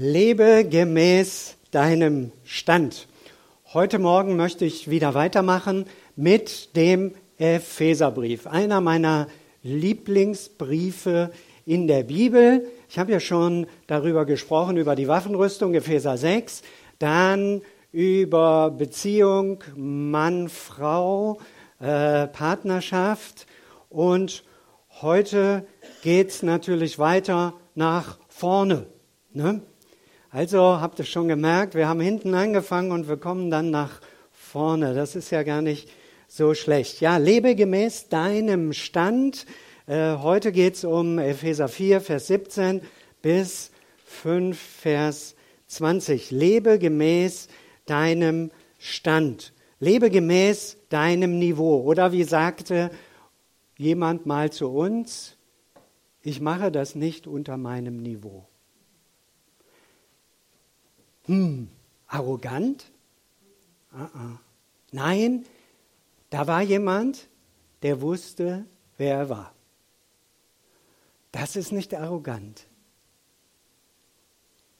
Lebe gemäß deinem Stand. Heute Morgen möchte ich wieder weitermachen mit dem Epheserbrief, einer meiner Lieblingsbriefe in der Bibel. Ich habe ja schon darüber gesprochen, über die Waffenrüstung, Epheser 6, dann über Beziehung Mann, Frau, äh, Partnerschaft und heute geht es natürlich weiter nach vorne. Ne? Also habt ihr schon gemerkt, wir haben hinten angefangen und wir kommen dann nach vorne. Das ist ja gar nicht so schlecht. Ja, lebe gemäß deinem Stand. Äh, heute geht es um Epheser 4, Vers 17 bis 5, Vers 20. Lebe gemäß deinem Stand. Lebe gemäß deinem Niveau. Oder wie sagte jemand mal zu uns, ich mache das nicht unter meinem Niveau. Hm, arrogant? Uh -uh. Nein, da war jemand, der wusste, wer er war. Das ist nicht arrogant.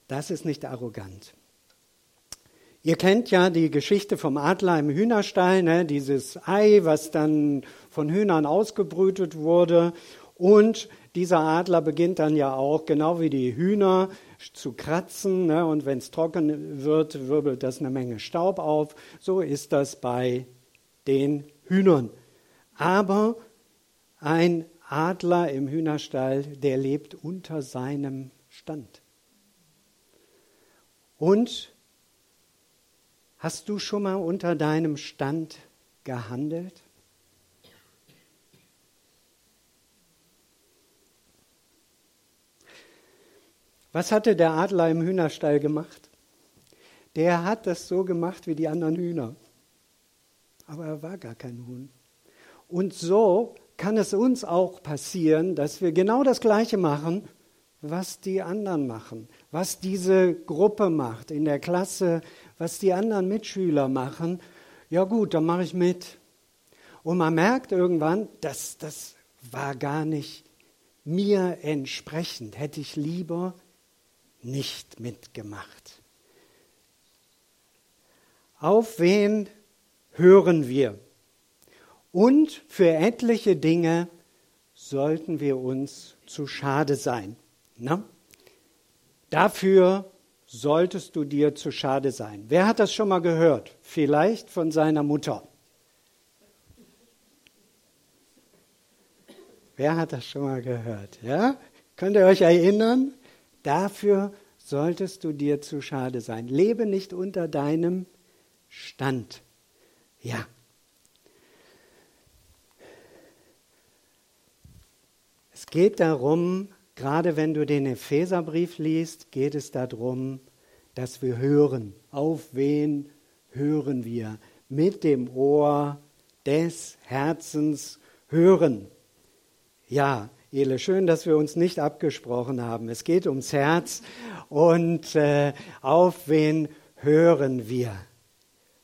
Das ist nicht arrogant. Ihr kennt ja die Geschichte vom Adler im Hühnerstall, ne? dieses Ei, was dann von Hühnern ausgebrütet wurde. Und dieser Adler beginnt dann ja auch, genau wie die Hühner, zu kratzen. Ne? Und wenn es trocken wird, wirbelt das eine Menge Staub auf. So ist das bei den Hühnern. Aber ein Adler im Hühnerstall, der lebt unter seinem Stand. Und hast du schon mal unter deinem Stand gehandelt? Was hatte der Adler im Hühnerstall gemacht? Der hat das so gemacht wie die anderen Hühner. Aber er war gar kein Huhn. Und so kann es uns auch passieren, dass wir genau das Gleiche machen, was die anderen machen, was diese Gruppe macht in der Klasse, was die anderen Mitschüler machen. Ja gut, dann mache ich mit. Und man merkt irgendwann, dass das war gar nicht mir entsprechend. Hätte ich lieber nicht mitgemacht. Auf wen hören wir? Und für etliche Dinge sollten wir uns zu schade sein. Na? Dafür solltest du dir zu schade sein. Wer hat das schon mal gehört? Vielleicht von seiner Mutter. Wer hat das schon mal gehört? Ja? Könnt ihr euch erinnern? Dafür solltest du dir zu schade sein. Lebe nicht unter deinem Stand. Ja. Es geht darum, gerade wenn du den Epheserbrief liest, geht es darum, dass wir hören. Auf wen hören wir? Mit dem Ohr des Herzens hören. Ja, Ele, schön, dass wir uns nicht abgesprochen haben. Es geht ums Herz und äh, auf wen hören wir?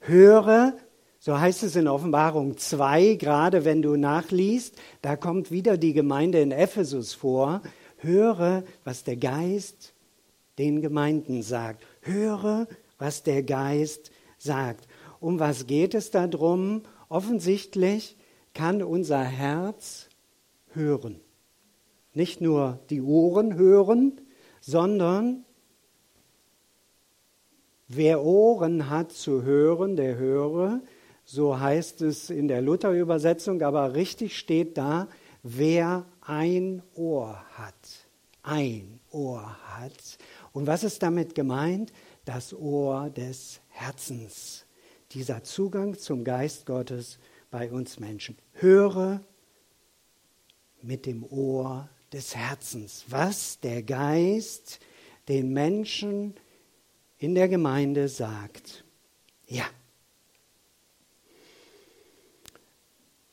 Höre, so heißt es in Offenbarung 2, gerade wenn du nachliest, da kommt wieder die Gemeinde in Ephesus vor. Höre, was der Geist den Gemeinden sagt. Höre, was der Geist sagt. Um was geht es darum? Offensichtlich kann unser Herz hören nicht nur die Ohren hören, sondern wer Ohren hat zu hören, der höre. So heißt es in der Luther-Übersetzung, aber richtig steht da, wer ein Ohr hat. Ein Ohr hat. Und was ist damit gemeint? Das Ohr des Herzens. Dieser Zugang zum Geist Gottes bei uns Menschen. Höre mit dem Ohr des Herzens, was der Geist den Menschen in der Gemeinde sagt. Ja.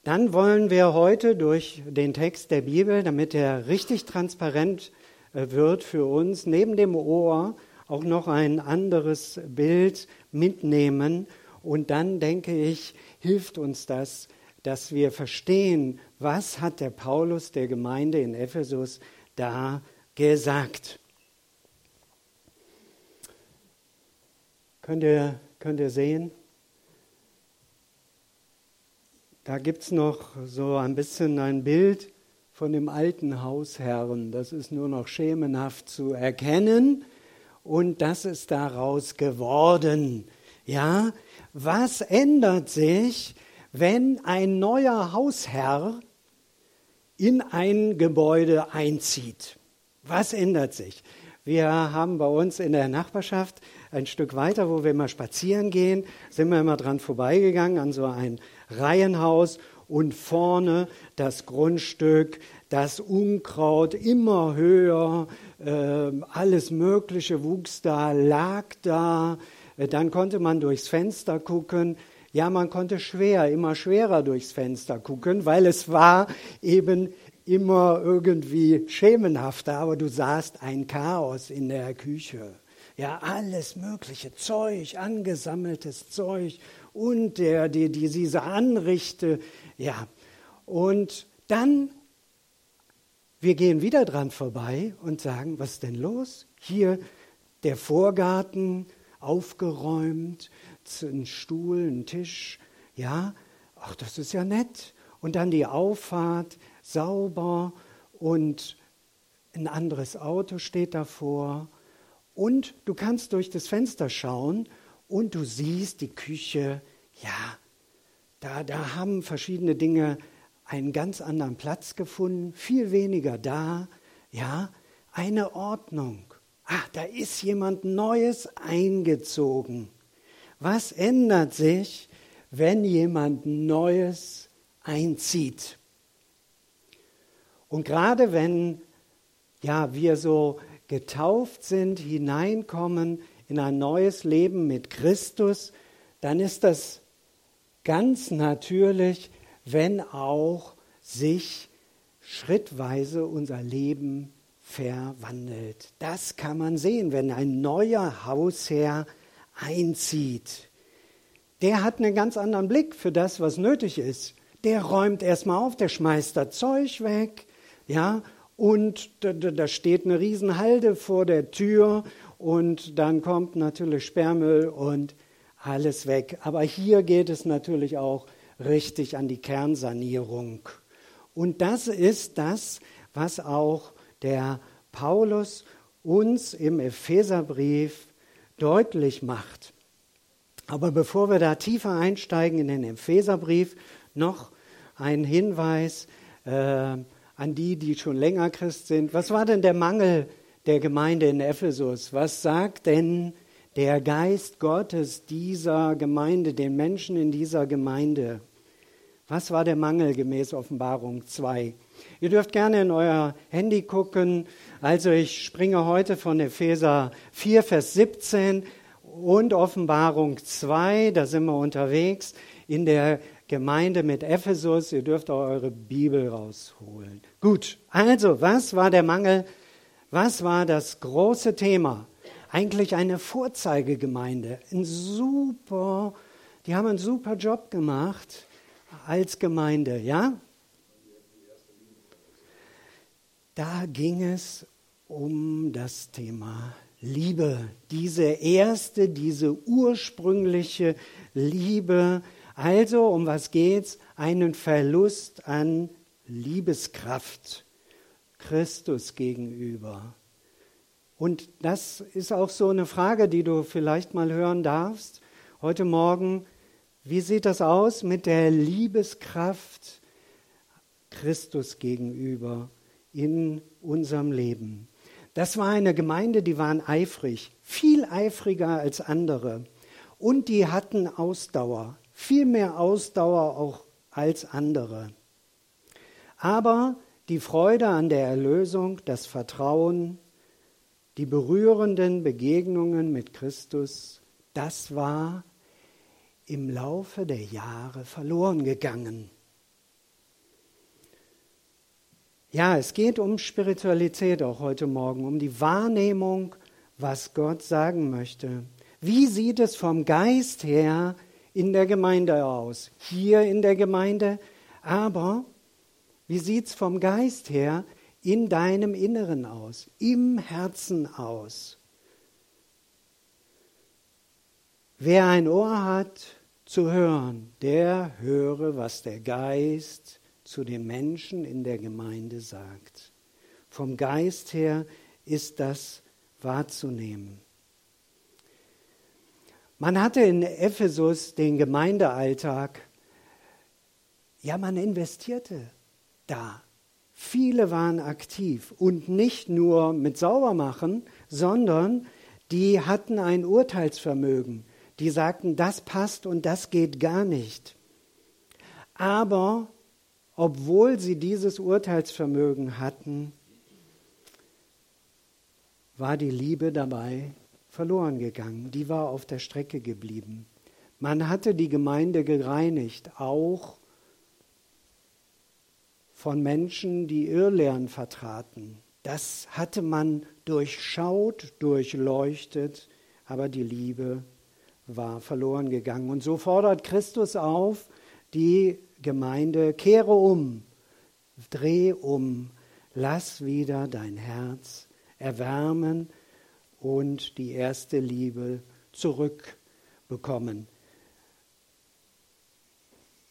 Dann wollen wir heute durch den Text der Bibel, damit er richtig transparent äh, wird für uns, neben dem Ohr auch noch ein anderes Bild mitnehmen. Und dann denke ich, hilft uns das, dass wir verstehen, was hat der Paulus der Gemeinde in Ephesus da gesagt. Könnt ihr, könnt ihr sehen? Da gibt es noch so ein bisschen ein Bild von dem alten Hausherrn. Das ist nur noch schemenhaft zu erkennen. Und das ist daraus geworden. Ja, was ändert sich, wenn ein neuer Hausherr in ein Gebäude einzieht? Was ändert sich? Wir haben bei uns in der Nachbarschaft ein Stück weiter, wo wir immer spazieren gehen, sind wir immer dran vorbeigegangen an so ein Reihenhaus und vorne das Grundstück, das Unkraut immer höher, äh, alles Mögliche wuchs da, lag da. Äh, dann konnte man durchs Fenster gucken. Ja, man konnte schwer, immer schwerer durchs Fenster gucken, weil es war eben immer irgendwie schemenhafter, aber du sahst ein Chaos in der Küche. Ja, alles mögliche Zeug, angesammeltes Zeug und der, die, die diese Anrichte, ja. Und dann, wir gehen wieder dran vorbei und sagen, was ist denn los? Hier der Vorgarten aufgeräumt, ein Stuhl, ein Tisch, ja, ach, das ist ja nett. Und dann die Auffahrt, sauber und ein anderes Auto steht davor. Und du kannst durch das Fenster schauen und du siehst die Küche, ja, da, da haben verschiedene Dinge einen ganz anderen Platz gefunden, viel weniger da, ja, eine Ordnung. Ah, da ist jemand Neues eingezogen. Was ändert sich, wenn jemand Neues einzieht? Und gerade wenn ja, wir so getauft sind, hineinkommen in ein neues Leben mit Christus, dann ist das ganz natürlich, wenn auch sich schrittweise unser Leben verwandelt. Das kann man sehen, wenn ein neuer Hausherr einzieht. Der hat einen ganz anderen Blick für das, was nötig ist. Der räumt erstmal auf, der schmeißt das Zeug weg, ja, und da, da steht eine Riesenhalde vor der Tür und dann kommt natürlich Sperrmüll und alles weg. Aber hier geht es natürlich auch richtig an die Kernsanierung. Und das ist das, was auch der Paulus uns im Epheserbrief deutlich macht. Aber bevor wir da tiefer einsteigen in den Epheserbrief, noch ein Hinweis. Äh, an die, die schon länger Christ sind. Was war denn der Mangel der Gemeinde in Ephesus? Was sagt denn der Geist Gottes dieser Gemeinde, den Menschen in dieser Gemeinde? Was war der Mangel gemäß Offenbarung 2? Ihr dürft gerne in euer Handy gucken. Also ich springe heute von Epheser 4, Vers 17 und Offenbarung 2, da sind wir unterwegs, in der Gemeinde mit Ephesus. Ihr dürft auch eure Bibel rausholen. Gut, also was war der Mangel? Was war das große Thema? Eigentlich eine Vorzeigegemeinde. Ein super, die haben einen super Job gemacht als Gemeinde, ja? Da ging es um das Thema Liebe. Diese erste, diese ursprüngliche Liebe, also, um was geht's? Einen Verlust an Liebeskraft Christus gegenüber. Und das ist auch so eine Frage, die du vielleicht mal hören darfst heute Morgen. Wie sieht das aus mit der Liebeskraft Christus gegenüber in unserem Leben? Das war eine Gemeinde, die waren eifrig, viel eifriger als andere. Und die hatten Ausdauer viel mehr Ausdauer auch als andere. Aber die Freude an der Erlösung, das Vertrauen, die berührenden Begegnungen mit Christus, das war im Laufe der Jahre verloren gegangen. Ja, es geht um Spiritualität auch heute Morgen, um die Wahrnehmung, was Gott sagen möchte. Wie sieht es vom Geist her in der Gemeinde aus, hier in der Gemeinde, aber wie sieht es vom Geist her in deinem Inneren aus, im Herzen aus? Wer ein Ohr hat zu hören, der höre, was der Geist zu den Menschen in der Gemeinde sagt. Vom Geist her ist das wahrzunehmen. Man hatte in Ephesus den Gemeindealltag, ja, man investierte da. Viele waren aktiv und nicht nur mit Saubermachen, sondern die hatten ein Urteilsvermögen. Die sagten, das passt und das geht gar nicht. Aber obwohl sie dieses Urteilsvermögen hatten, war die Liebe dabei verloren gegangen. Die war auf der Strecke geblieben. Man hatte die Gemeinde gereinigt, auch von Menschen, die Irrlehren vertraten. Das hatte man durchschaut, durchleuchtet, aber die Liebe war verloren gegangen. Und so fordert Christus auf, die Gemeinde, kehre um, dreh um, lass wieder dein Herz erwärmen und die erste Liebe zurückbekommen.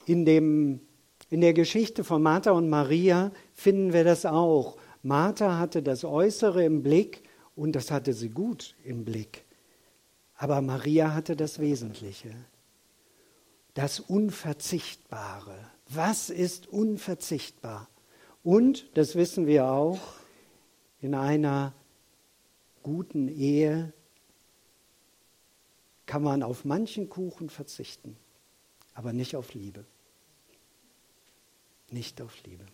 In dem in der Geschichte von Martha und Maria finden wir das auch. Martha hatte das Äußere im Blick und das hatte sie gut im Blick. Aber Maria hatte das Wesentliche, das Unverzichtbare. Was ist unverzichtbar? Und, das wissen wir auch, in einer guten Ehe kann man auf manchen Kuchen verzichten, aber nicht auf Liebe nicht auf Liebe.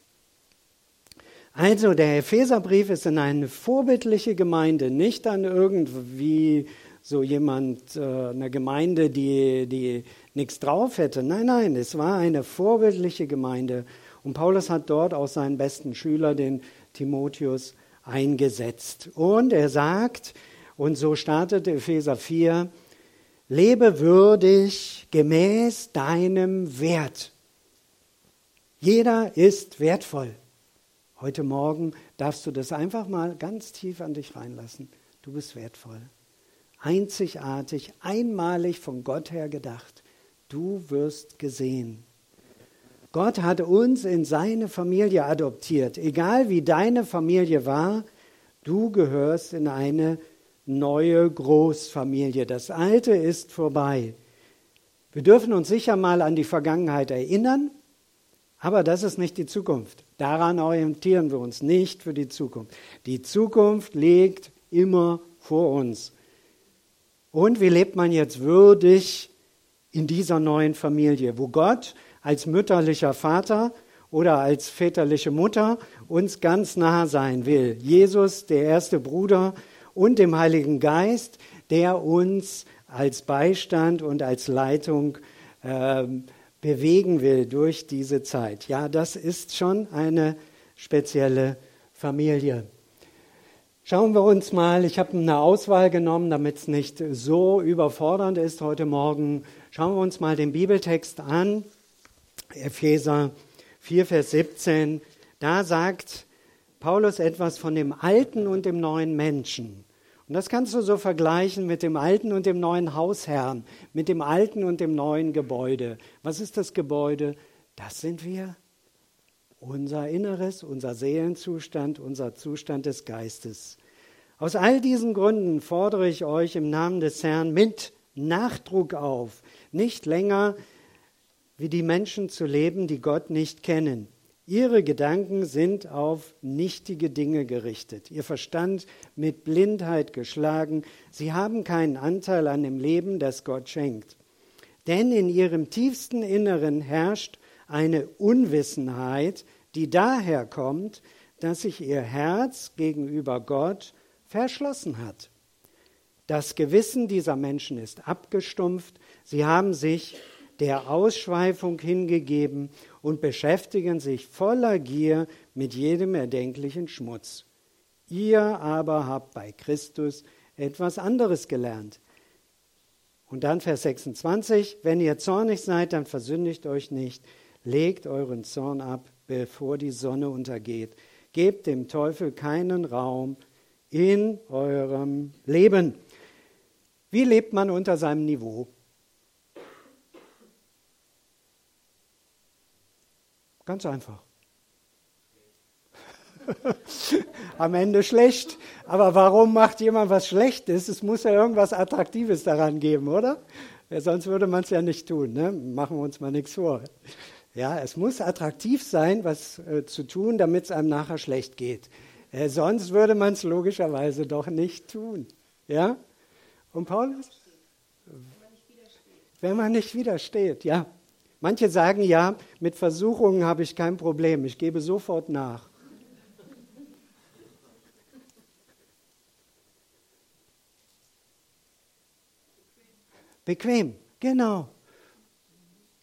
Also der Epheserbrief ist in eine vorbildliche Gemeinde, nicht an irgendwie so jemand, äh, eine Gemeinde, die, die nichts drauf hätte. Nein, nein, es war eine vorbildliche Gemeinde. Und Paulus hat dort auch seinen besten Schüler, den Timotheus, eingesetzt. Und er sagt, und so startet Epheser 4, lebe würdig gemäß deinem Wert jeder ist wertvoll. Heute Morgen darfst du das einfach mal ganz tief an dich reinlassen. Du bist wertvoll. Einzigartig, einmalig von Gott her gedacht. Du wirst gesehen. Gott hat uns in seine Familie adoptiert. Egal wie deine Familie war, du gehörst in eine neue Großfamilie. Das Alte ist vorbei. Wir dürfen uns sicher mal an die Vergangenheit erinnern, aber das ist nicht die Zukunft. Daran orientieren wir uns nicht für die Zukunft. Die Zukunft liegt immer vor uns. Und wie lebt man jetzt würdig in dieser neuen Familie, wo Gott als mütterlicher Vater oder als väterliche Mutter uns ganz nah sein will? Jesus, der erste Bruder und dem Heiligen Geist, der uns als Beistand und als Leitung äh, bewegen will durch diese Zeit. Ja, das ist schon eine spezielle Familie. Schauen wir uns mal, ich habe eine Auswahl genommen, damit es nicht so überfordernd ist heute Morgen. Schauen wir uns mal den Bibeltext an, Epheser 4, Vers 17. Da sagt Paulus etwas von dem alten und dem neuen Menschen. Und das kannst du so vergleichen mit dem alten und dem neuen Hausherrn, mit dem alten und dem neuen Gebäude. Was ist das Gebäude? Das sind wir. Unser Inneres, unser Seelenzustand, unser Zustand des Geistes. Aus all diesen Gründen fordere ich euch im Namen des Herrn mit Nachdruck auf, nicht länger wie die Menschen zu leben, die Gott nicht kennen. Ihre Gedanken sind auf nichtige Dinge gerichtet, ihr Verstand mit Blindheit geschlagen, sie haben keinen Anteil an dem Leben, das Gott schenkt. Denn in ihrem tiefsten Inneren herrscht eine Unwissenheit, die daher kommt, dass sich ihr Herz gegenüber Gott verschlossen hat. Das Gewissen dieser Menschen ist abgestumpft, sie haben sich der Ausschweifung hingegeben und beschäftigen sich voller Gier mit jedem erdenklichen Schmutz. Ihr aber habt bei Christus etwas anderes gelernt. Und dann Vers 26, wenn ihr zornig seid, dann versündigt euch nicht, Legt euren Zorn ab, bevor die Sonne untergeht. Gebt dem Teufel keinen Raum in eurem Leben. Wie lebt man unter seinem Niveau? Ganz einfach. Am Ende schlecht. Aber warum macht jemand was Schlechtes? Es muss ja irgendwas Attraktives daran geben, oder? Sonst würde man es ja nicht tun. Ne? Machen wir uns mal nichts vor. Ja, es muss attraktiv sein, was äh, zu tun, damit es einem nachher schlecht geht. Äh, sonst würde man es logischerweise doch nicht tun. Ja? Und Paulus? Wenn man nicht widersteht, ja. Manche sagen ja, mit Versuchungen habe ich kein Problem, ich gebe sofort nach. Bequem, genau.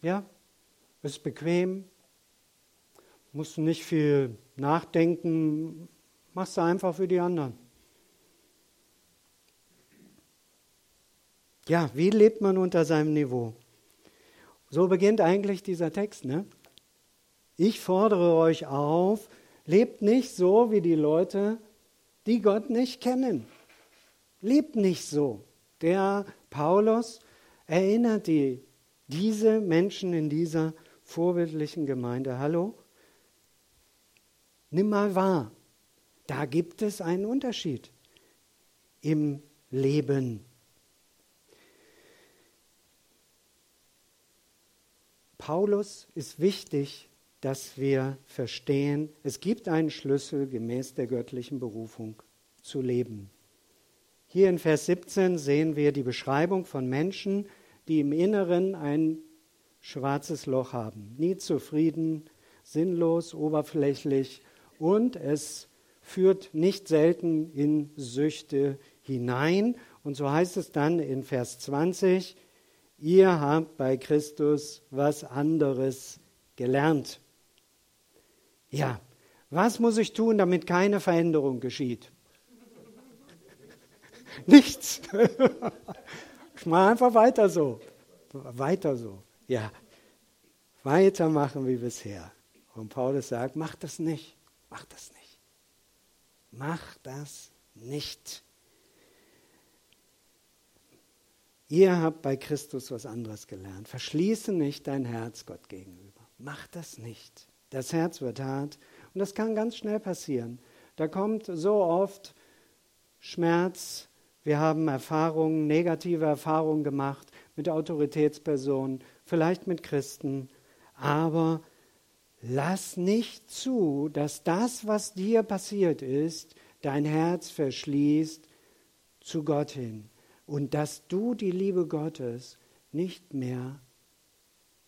Ja, ist bequem, musst nicht viel nachdenken, machst du einfach für die anderen. Ja, wie lebt man unter seinem Niveau? So beginnt eigentlich dieser Text. Ne? Ich fordere euch auf, lebt nicht so wie die Leute, die Gott nicht kennen. Lebt nicht so. Der Paulus erinnert die, diese Menschen in dieser vorbildlichen Gemeinde, hallo, nimm mal wahr, da gibt es einen Unterschied im Leben. Paulus ist wichtig, dass wir verstehen, es gibt einen Schlüssel gemäß der göttlichen Berufung zu leben. Hier in Vers 17 sehen wir die Beschreibung von Menschen, die im Inneren ein schwarzes Loch haben. Nie zufrieden, sinnlos, oberflächlich und es führt nicht selten in Süchte hinein. Und so heißt es dann in Vers 20, ihr habt bei Christus was anderes gelernt. Ja, was muss ich tun, damit keine Veränderung geschieht? Nichts. Ich mache einfach weiter so. Weiter so. Ja. Weitermachen wie bisher. Und Paulus sagt, mach das nicht. Mach das nicht. Mach das nicht. Ihr habt bei Christus was anderes gelernt. Verschließe nicht dein Herz Gott gegenüber. Mach das nicht. Das Herz wird hart und das kann ganz schnell passieren. Da kommt so oft Schmerz, wir haben Erfahrungen, negative Erfahrungen gemacht mit Autoritätspersonen, vielleicht mit Christen, aber lass nicht zu, dass das, was dir passiert ist, dein Herz verschließt zu Gott hin und dass du die Liebe Gottes nicht mehr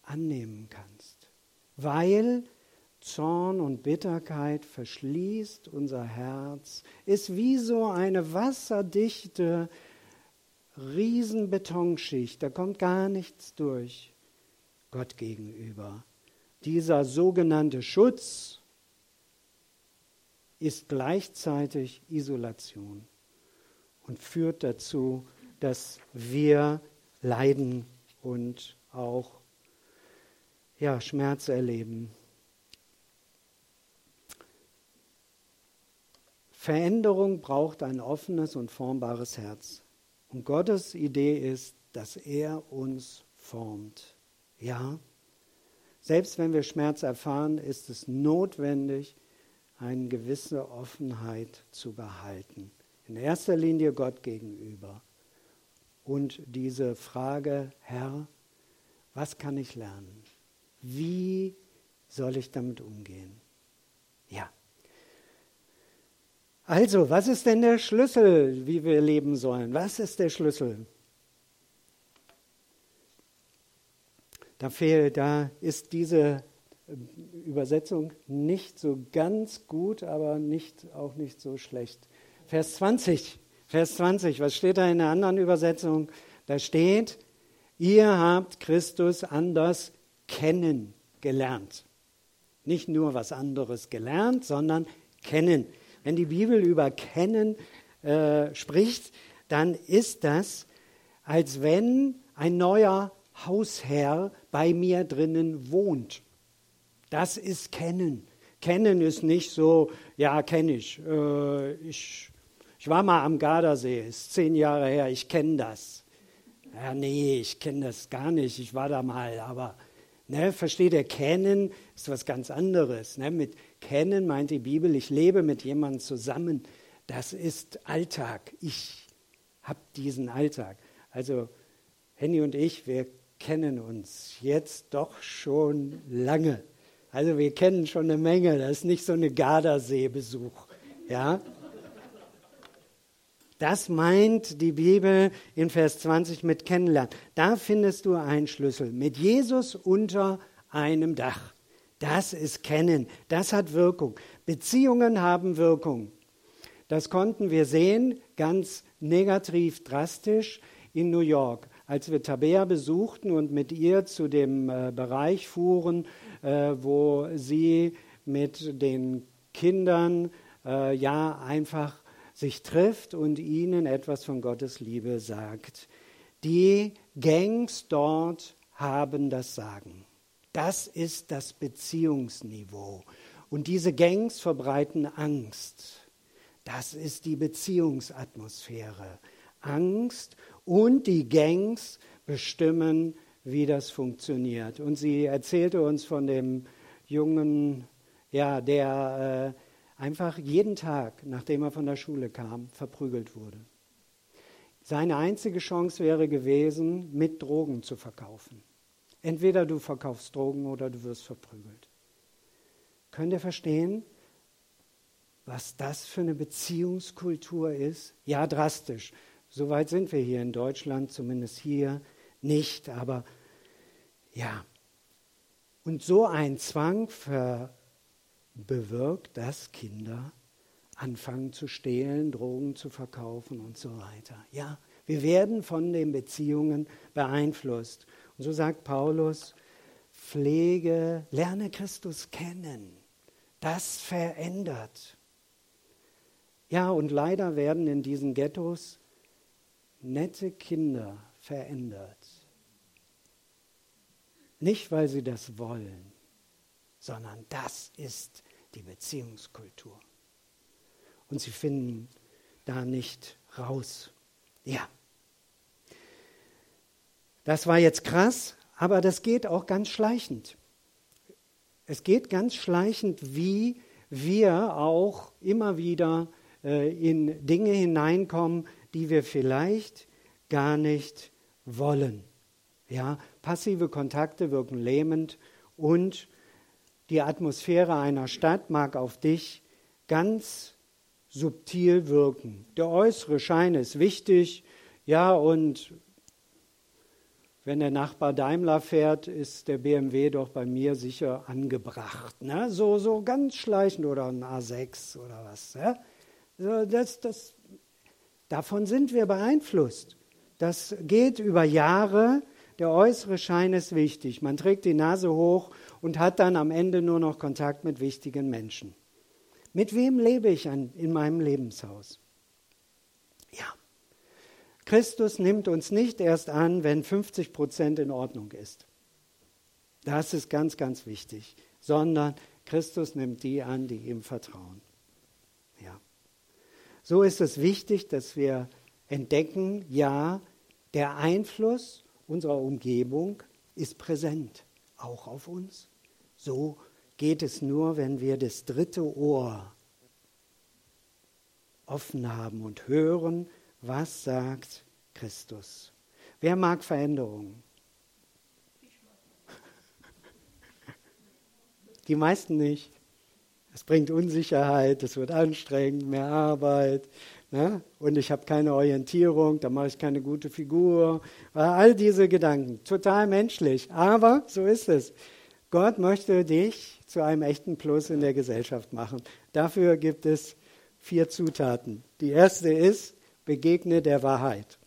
annehmen kannst, weil Zorn und Bitterkeit verschließt unser Herz, ist wie so eine wasserdichte Riesenbetonschicht, da kommt gar nichts durch Gott gegenüber. Dieser sogenannte Schutz ist gleichzeitig Isolation und führt dazu, dass wir leiden und auch ja, Schmerz erleben. Veränderung braucht ein offenes und formbares Herz. Und Gottes Idee ist, dass er uns formt. Ja, selbst wenn wir Schmerz erfahren, ist es notwendig, eine gewisse Offenheit zu behalten. In erster Linie Gott gegenüber. Und diese Frage, Herr, was kann ich lernen? Wie soll ich damit umgehen? Ja. Also, was ist denn der Schlüssel, wie wir leben sollen? Was ist der Schlüssel? Da fehlt, da ist diese äh, Übersetzung nicht so ganz gut, aber nicht, auch nicht so schlecht. Vers 20, Vers 20, was steht da in der anderen Übersetzung? Da steht, ihr habt Christus anders kennengelernt. Nicht nur was anderes gelernt, sondern kennen. Wenn die Bibel über Kennen äh, spricht, dann ist das, als wenn ein neuer Hausherr bei mir drinnen wohnt. Das ist Kennen. Kennen ist nicht so, ja, kenne ich. Äh, ich. Ich war mal am Gardasee, ist zehn Jahre her, ich kenne das. Ja, nee, ich kenne das gar nicht, ich war da mal, aber Ne, versteht ihr, kennen ist was ganz anderes. Ne? Mit kennen meint die Bibel, ich lebe mit jemandem zusammen. Das ist Alltag. Ich habe diesen Alltag. Also Henny und ich, wir kennen uns jetzt doch schon lange. Also wir kennen schon eine Menge. Das ist nicht so eine Gardasee-Besuch. Ja? Das meint die Bibel in Vers 20 mit kennenlernen. Da findest du einen Schlüssel. Mit Jesus unter einem Dach. Das ist Kennen. Das hat Wirkung. Beziehungen haben Wirkung. Das konnten wir sehen, ganz negativ drastisch in New York. Als wir Tabea besuchten und mit ihr zu dem äh, Bereich fuhren, äh, wo sie mit den Kindern äh, ja einfach sich trifft und ihnen etwas von Gottes Liebe sagt. Die Gangs dort haben das Sagen. Das ist das Beziehungsniveau. Und diese Gangs verbreiten Angst. Das ist die Beziehungsatmosphäre. Angst und die Gangs bestimmen, wie das funktioniert. Und sie erzählte uns von dem Jungen, ja, der äh, einfach jeden Tag, nachdem er von der Schule kam, verprügelt wurde. Seine einzige Chance wäre gewesen, mit Drogen zu verkaufen. Entweder du verkaufst Drogen oder du wirst verprügelt. Könnt ihr verstehen, was das für eine Beziehungskultur ist? Ja, drastisch. Soweit sind wir hier in Deutschland, zumindest hier nicht, aber ja. Und so ein Zwang bewirkt, dass Kinder anfangen zu stehlen, Drogen zu verkaufen und so weiter. Ja, wir werden von den Beziehungen beeinflusst. Und so sagt Paulus, pflege, lerne Christus kennen. Das verändert. Ja, und leider werden in diesen Ghettos nette Kinder verändert. Nicht, weil sie das wollen, sondern das ist die Beziehungskultur. Und sie finden da nicht raus. Ja. Das war jetzt krass, aber das geht auch ganz schleichend. Es geht ganz schleichend, wie wir auch immer wieder äh, in Dinge hineinkommen, die wir vielleicht gar nicht wollen. Ja, passive Kontakte wirken lähmend und die Atmosphäre einer Stadt mag auf dich ganz subtil wirken. Der äußere Schein ist wichtig, ja, und wenn der Nachbar Daimler fährt, ist der BMW doch bei mir sicher angebracht. Ne? So, so ganz schleichend oder ein A6 oder was. Ja? So, das, das, davon sind wir beeinflusst. Das geht über Jahre. Der äußere Schein ist wichtig. Man trägt die Nase hoch und hat dann am Ende nur noch Kontakt mit wichtigen Menschen. Mit wem lebe ich an, in meinem Lebenshaus? Ja. Christus nimmt uns nicht erst an, wenn 50 Prozent in Ordnung ist. Das ist ganz, ganz wichtig. Sondern Christus nimmt die an, die ihm vertrauen. So ist es wichtig, dass wir entdecken, ja, der Einfluss unserer Umgebung ist präsent auch auf uns. So geht es nur, wenn wir das dritte Ohr offen haben und hören, was sagt Christus. Wer mag Veränderungen? Die meisten nicht. Es bringt Unsicherheit, es wird anstrengend, mehr Arbeit, Ne? Und ich habe keine Orientierung, da mache ich keine gute Figur. All diese Gedanken, total menschlich. Aber so ist es. Gott möchte dich zu einem echten Plus in der Gesellschaft machen. Dafür gibt es vier Zutaten. Die erste ist, begegne der Wahrheit.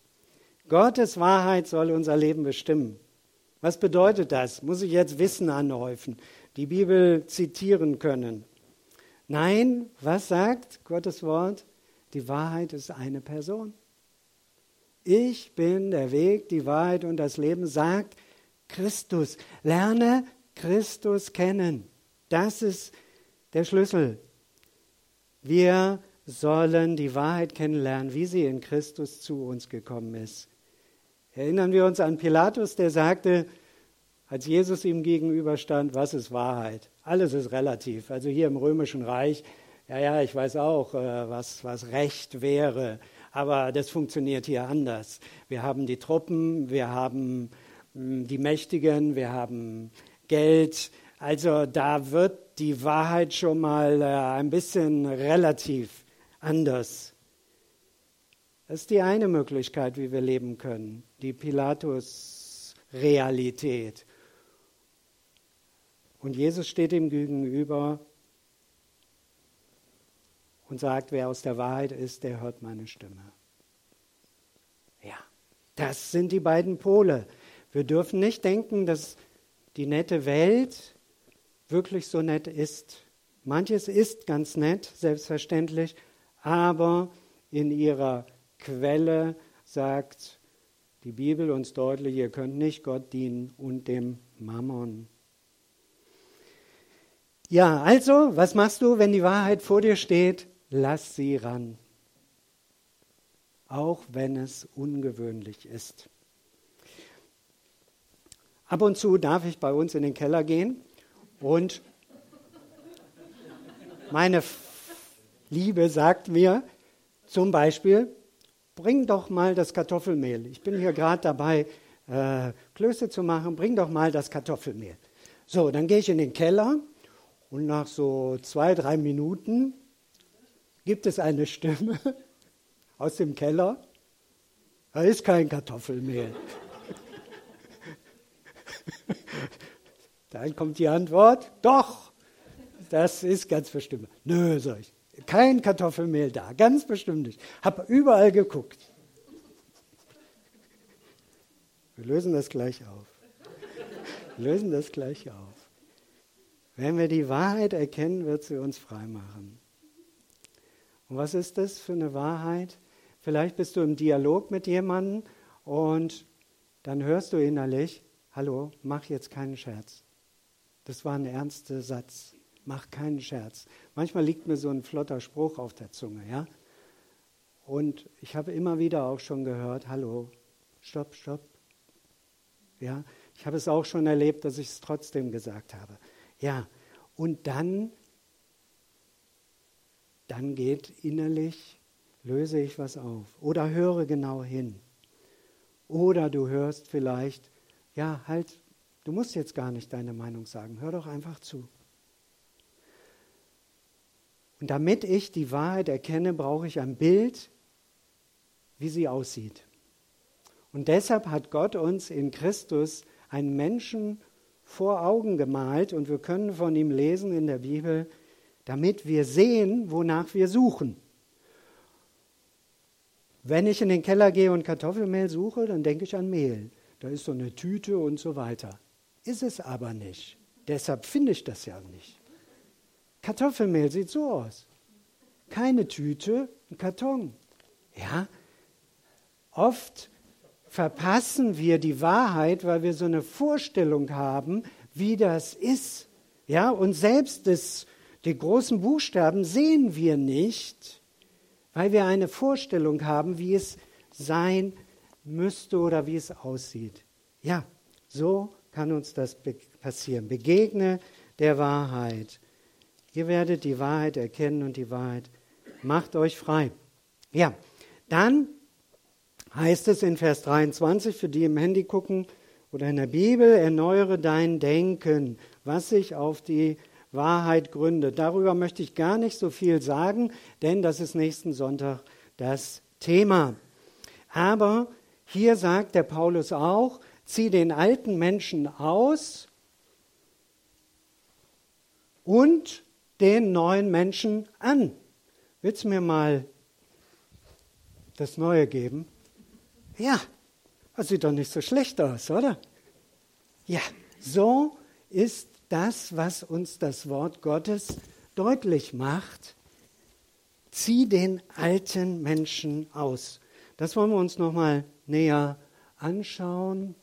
Gottes Wahrheit soll unser Leben bestimmen. Was bedeutet das? Muss ich jetzt Wissen anhäufen, die Bibel zitieren können? Nein, was sagt Gottes Wort? Die Wahrheit ist eine Person. Ich bin der Weg, die Wahrheit und das Leben, sagt Christus. Lerne Christus kennen. Das ist der Schlüssel. Wir sollen die Wahrheit kennenlernen, wie sie in Christus zu uns gekommen ist. Erinnern wir uns an Pilatus, der sagte, als Jesus ihm gegenüberstand, was ist Wahrheit? Alles ist relativ. Also hier im Römischen Reich, ja, ja, ich weiß auch, äh, was, was Recht wäre, aber das funktioniert hier anders. Wir haben die Truppen, wir haben hm, die Mächtigen, wir haben Geld. Also da wird die Wahrheit schon mal äh, ein bisschen relativ anders. Das ist die eine Möglichkeit, wie wir leben können, die Pilatus-Realität. Und Jesus steht ihm gegenüber und sagt, wer aus der Wahrheit ist, der hört meine Stimme. Ja, das sind die beiden Pole. Wir dürfen nicht denken, dass die nette Welt wirklich so nett ist. Manches ist ganz nett, selbstverständlich, aber in ihrer Quelle sagt die Bibel uns deutlich, ihr könnt nicht Gott dienen und dem Mammon. Ja, also, was machst du, wenn die Wahrheit vor dir steht? Lass sie ran. Auch wenn es ungewöhnlich ist. Ab und zu darf ich bei uns in den Keller gehen und meine Liebe sagt mir zum Beispiel, bring doch mal das Kartoffelmehl. Ich bin hier gerade dabei, äh, Klöße zu machen, bring doch mal das Kartoffelmehl. So, dann gehe ich in den Keller und nach so zwei, drei Minuten gibt es eine Stimme aus dem Keller. Da ist kein Kartoffelmehl. Dann kommt die Antwort, doch, das ist ganz bestimmt. Nö, sag ich, kein Kartoffelmehl da, ganz bestimmt nicht. Hab überall geguckt. Wir lösen das gleich auf. Wir lösen das gleich auf. Wenn wir die Wahrheit erkennen, wird sie uns frei machen. Und was ist das für eine Wahrheit? Vielleicht bist du im Dialog mit jemandem und dann hörst du innerlich, hallo, mach jetzt keinen Scherz. Das war ein ernster Satz. Mach keinen Scherz. Manchmal liegt mir so ein flotter Spruch auf der Zunge, ja? Und ich habe immer wieder auch schon gehört, hallo, stopp, stopp. Ja, ich habe es auch schon erlebt, dass ich es trotzdem gesagt habe. Ja, und dann, dann geht innerlich, löse ich was auf oder höre genau hin. Oder du hörst vielleicht, ja, halt, du musst jetzt gar nicht deine Meinung sagen, hör doch einfach zu. Und damit ich die Wahrheit erkenne, brauche ich ein Bild, wie sie aussieht. Und deshalb hat Gott uns in Christus einen Menschen vor Augen gemalt und wir können von ihm lesen in der Bibel, damit wir sehen, wonach wir suchen. Wenn ich in den Keller gehe und Kartoffelmehl suche, dann denke ich an Mehl. Da ist so eine Tüte und so weiter. Ist es aber nicht. Deshalb finde ich das ja nicht. Kartoffelmehl sieht so aus. Keine Tüte, ein Karton. Ja, oft verpassen wir die Wahrheit, weil wir so eine Vorstellung haben, wie das ist. Ja, und selbst das, die großen Buchstaben sehen wir nicht, weil wir eine Vorstellung haben, wie es sein müsste oder wie es aussieht. Ja, so kann uns das passieren. Begegne der Wahrheit. Ihr werdet die Wahrheit erkennen und die Wahrheit macht euch frei. Ja, dann heißt es in Vers 23, für die im Handy gucken oder in der Bibel, erneuere dein Denken, was sich auf die Wahrheit gründet. Darüber möchte ich gar nicht so viel sagen, denn das ist nächsten Sonntag das Thema. Aber hier sagt der Paulus auch, zieh den alten Menschen aus und den neuen Menschen an. Willst du mir mal das Neue geben? Ja, das sieht doch nicht so schlecht aus, oder? Ja, so ist das, was uns das Wort Gottes deutlich macht. Zieh den alten Menschen aus. Das wollen wir uns nochmal näher anschauen.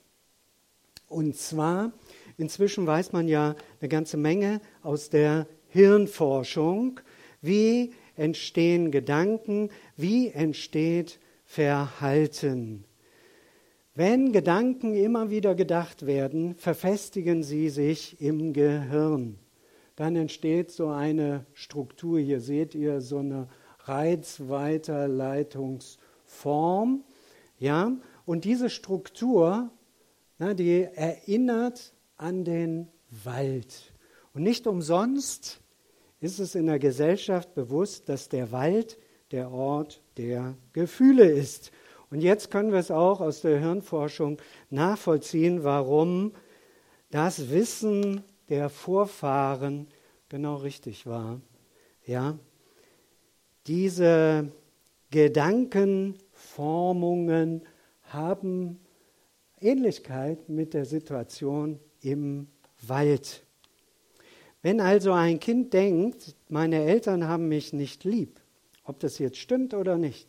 Und zwar, inzwischen weiß man ja eine ganze Menge aus der Hirnforschung. Wie entstehen Gedanken? Wie entsteht Verhalten? Wenn Gedanken immer wieder gedacht werden, verfestigen sie sich im Gehirn. Dann entsteht so eine Struktur. Hier seht ihr so eine Reizweiterleitungsform. Ja? Und diese Struktur, na, die erinnert an den Wald. Und nicht umsonst ist es in der Gesellschaft bewusst, dass der Wald der Ort der Gefühle ist. Und jetzt können wir es auch aus der Hirnforschung nachvollziehen, warum das Wissen der Vorfahren genau richtig war. Ja, diese Gedankenformungen haben Ähnlichkeit mit der Situation im Wald. Wenn also ein Kind denkt, meine Eltern haben mich nicht lieb, ob das jetzt stimmt oder nicht,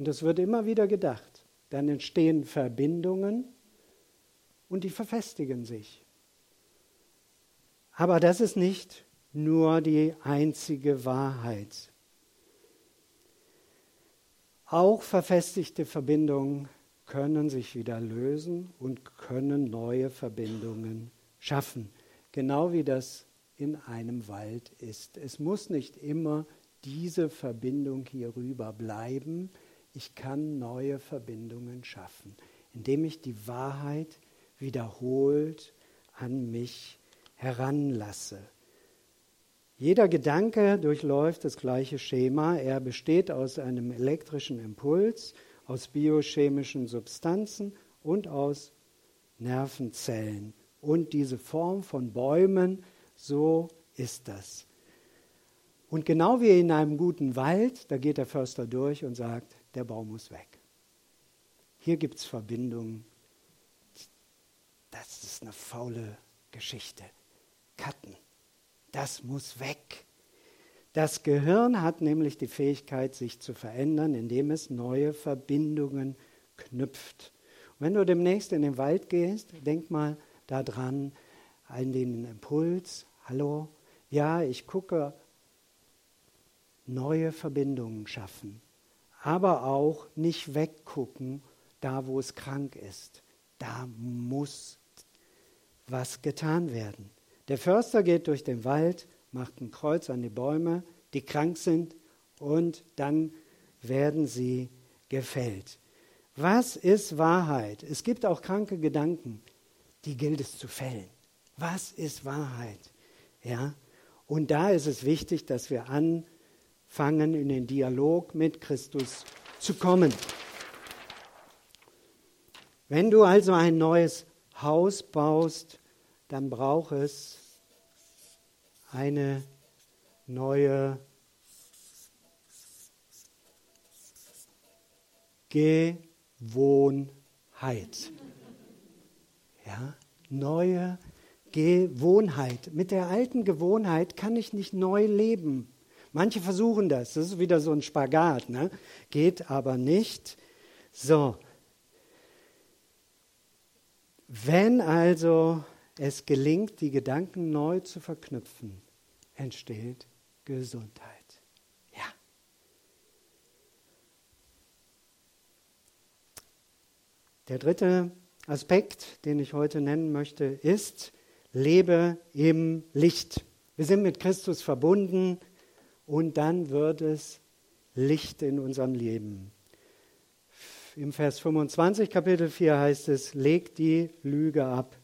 und das wird immer wieder gedacht, dann entstehen Verbindungen und die verfestigen sich. Aber das ist nicht nur die einzige Wahrheit. Auch verfestigte Verbindungen können sich wieder lösen und können neue Verbindungen schaffen. Genau wie das in einem Wald ist. Es muss nicht immer diese Verbindung hierüber bleiben. Ich kann neue Verbindungen schaffen, indem ich die Wahrheit wiederholt an mich heranlasse. Jeder Gedanke durchläuft das gleiche Schema. Er besteht aus einem elektrischen Impuls, aus biochemischen Substanzen und aus Nervenzellen. Und diese Form von Bäumen, so ist das. Und genau wie in einem guten Wald, da geht der Förster durch und sagt, der Baum muss weg. Hier gibt es Verbindungen. Das ist eine faule Geschichte. Cutten. Das muss weg. Das Gehirn hat nämlich die Fähigkeit, sich zu verändern, indem es neue Verbindungen knüpft. Und wenn du demnächst in den Wald gehst, denk mal daran, an den Impuls, hallo, ja, ich gucke, neue Verbindungen schaffen, aber auch nicht weggucken, da wo es krank ist. Da muss was getan werden. Der Förster geht durch den Wald, macht ein Kreuz an die Bäume, die krank sind, und dann werden sie gefällt. Was ist Wahrheit? Es gibt auch kranke Gedanken, die gilt es zu fällen. Was ist Wahrheit? Ja? Und da ist es wichtig, dass wir anfangen, in den Dialog mit Christus zu kommen. Wenn du also ein neues Haus baust, dann braucht es eine neue Gewohnheit. Ja, neue Gewohnheit. Mit der alten Gewohnheit kann ich nicht neu leben. Manche versuchen das. Das ist wieder so ein Spagat. Ne? Geht aber nicht. So. Wenn also es gelingt, die Gedanken neu zu verknüpfen, entsteht Gesundheit. Ja. Der dritte Aspekt, den ich heute nennen möchte, ist, lebe im Licht. Wir sind mit Christus verbunden und dann wird es Licht in unserem Leben. Im Vers 25 Kapitel 4 heißt es, leg die Lüge ab.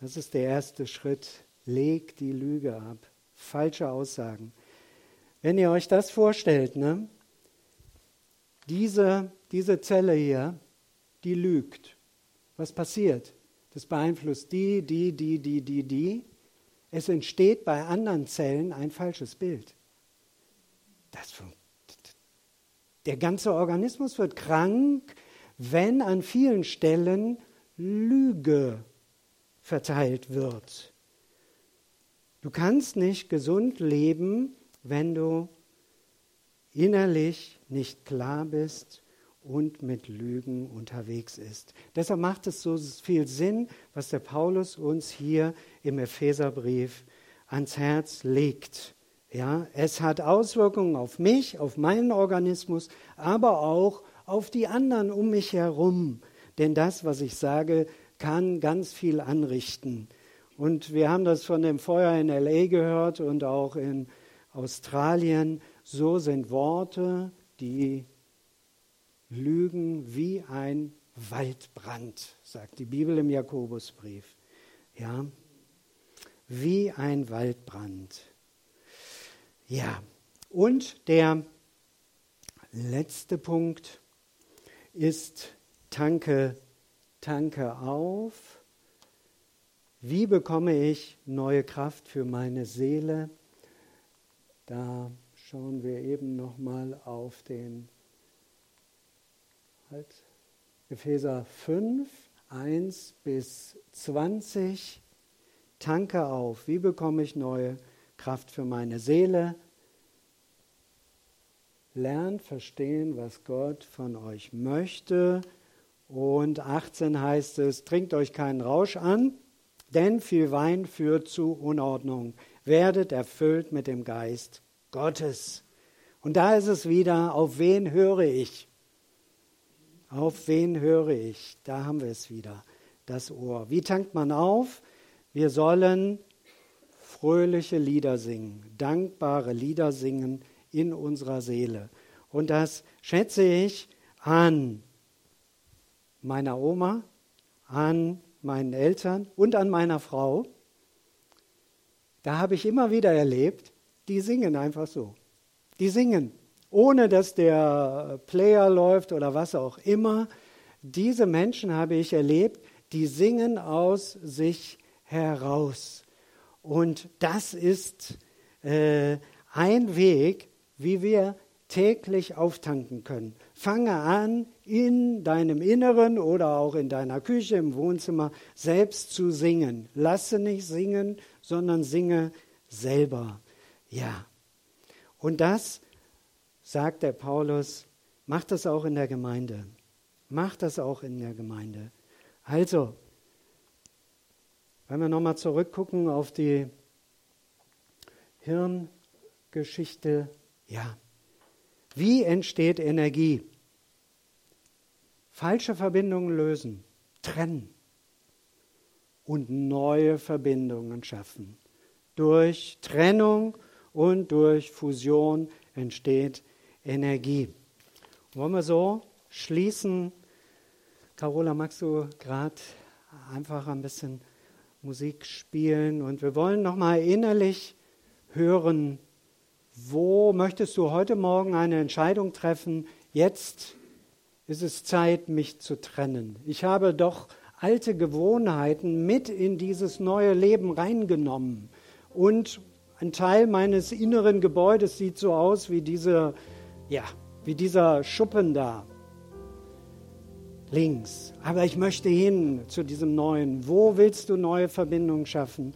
Das ist der erste Schritt. Leg die Lüge ab. Falsche Aussagen. Wenn ihr euch das vorstellt, ne? diese, diese Zelle hier, die lügt. Was passiert? Das beeinflusst die, die, die, die, die, die. Es entsteht bei anderen Zellen ein falsches Bild. Das, der ganze Organismus wird krank, wenn an vielen Stellen Lüge verteilt wird. Du kannst nicht gesund leben, wenn du innerlich nicht klar bist und mit Lügen unterwegs ist. Deshalb macht es so viel Sinn, was der Paulus uns hier im Epheserbrief ans Herz legt. Ja, es hat Auswirkungen auf mich, auf meinen Organismus, aber auch auf die anderen um mich herum. Denn das, was ich sage, kann ganz viel anrichten. Und wir haben das von dem Feuer in LA gehört und auch in Australien. So sind Worte, die lügen wie ein Waldbrand, sagt die Bibel im Jakobusbrief. Ja, wie ein Waldbrand. Ja, und der letzte Punkt ist Tanke, tanke auf. Wie bekomme ich neue Kraft für meine Seele? Da schauen wir eben noch mal auf den halt, Epheser 5, 1 bis 20. Tanke auf. Wie bekomme ich neue Kraft für meine Seele? Lernt verstehen, was Gott von euch möchte. Und 18 heißt es, trinkt euch keinen Rausch an, denn viel Wein führt zu Unordnung. Werdet erfüllt mit dem Geist Gottes. Und da ist es wieder, auf wen höre ich? Auf wen höre ich? Da haben wir es wieder, das Ohr. Wie tankt man auf? Wir sollen fröhliche Lieder singen, dankbare Lieder singen in unserer Seele. Und das schätze ich an meiner Oma, an meinen Eltern und an meiner Frau. Da habe ich immer wieder erlebt, die singen einfach so. Die singen, ohne dass der Player läuft oder was auch immer. Diese Menschen habe ich erlebt, die singen aus sich heraus. Und das ist äh, ein Weg, wie wir täglich auftanken können. Fange an, in deinem Inneren oder auch in deiner Küche, im Wohnzimmer selbst zu singen. Lasse nicht singen, sondern singe selber. Ja. Und das, sagt der Paulus, macht das auch in der Gemeinde. Macht das auch in der Gemeinde. Also, wenn wir nochmal zurückgucken auf die Hirngeschichte, ja, wie entsteht Energie? Falsche Verbindungen lösen, trennen und neue Verbindungen schaffen. Durch Trennung und durch Fusion entsteht Energie. Wollen wir so schließen? Carola, magst du gerade einfach ein bisschen Musik spielen und wir wollen nochmal innerlich hören, wo möchtest du heute Morgen eine Entscheidung treffen? Jetzt ist es Zeit, mich zu trennen. Ich habe doch alte Gewohnheiten mit in dieses neue Leben reingenommen und ein Teil meines inneren Gebäudes sieht so aus wie diese, ja, wie dieser Schuppen da links. Aber ich möchte hin zu diesem neuen. Wo willst du neue Verbindungen schaffen?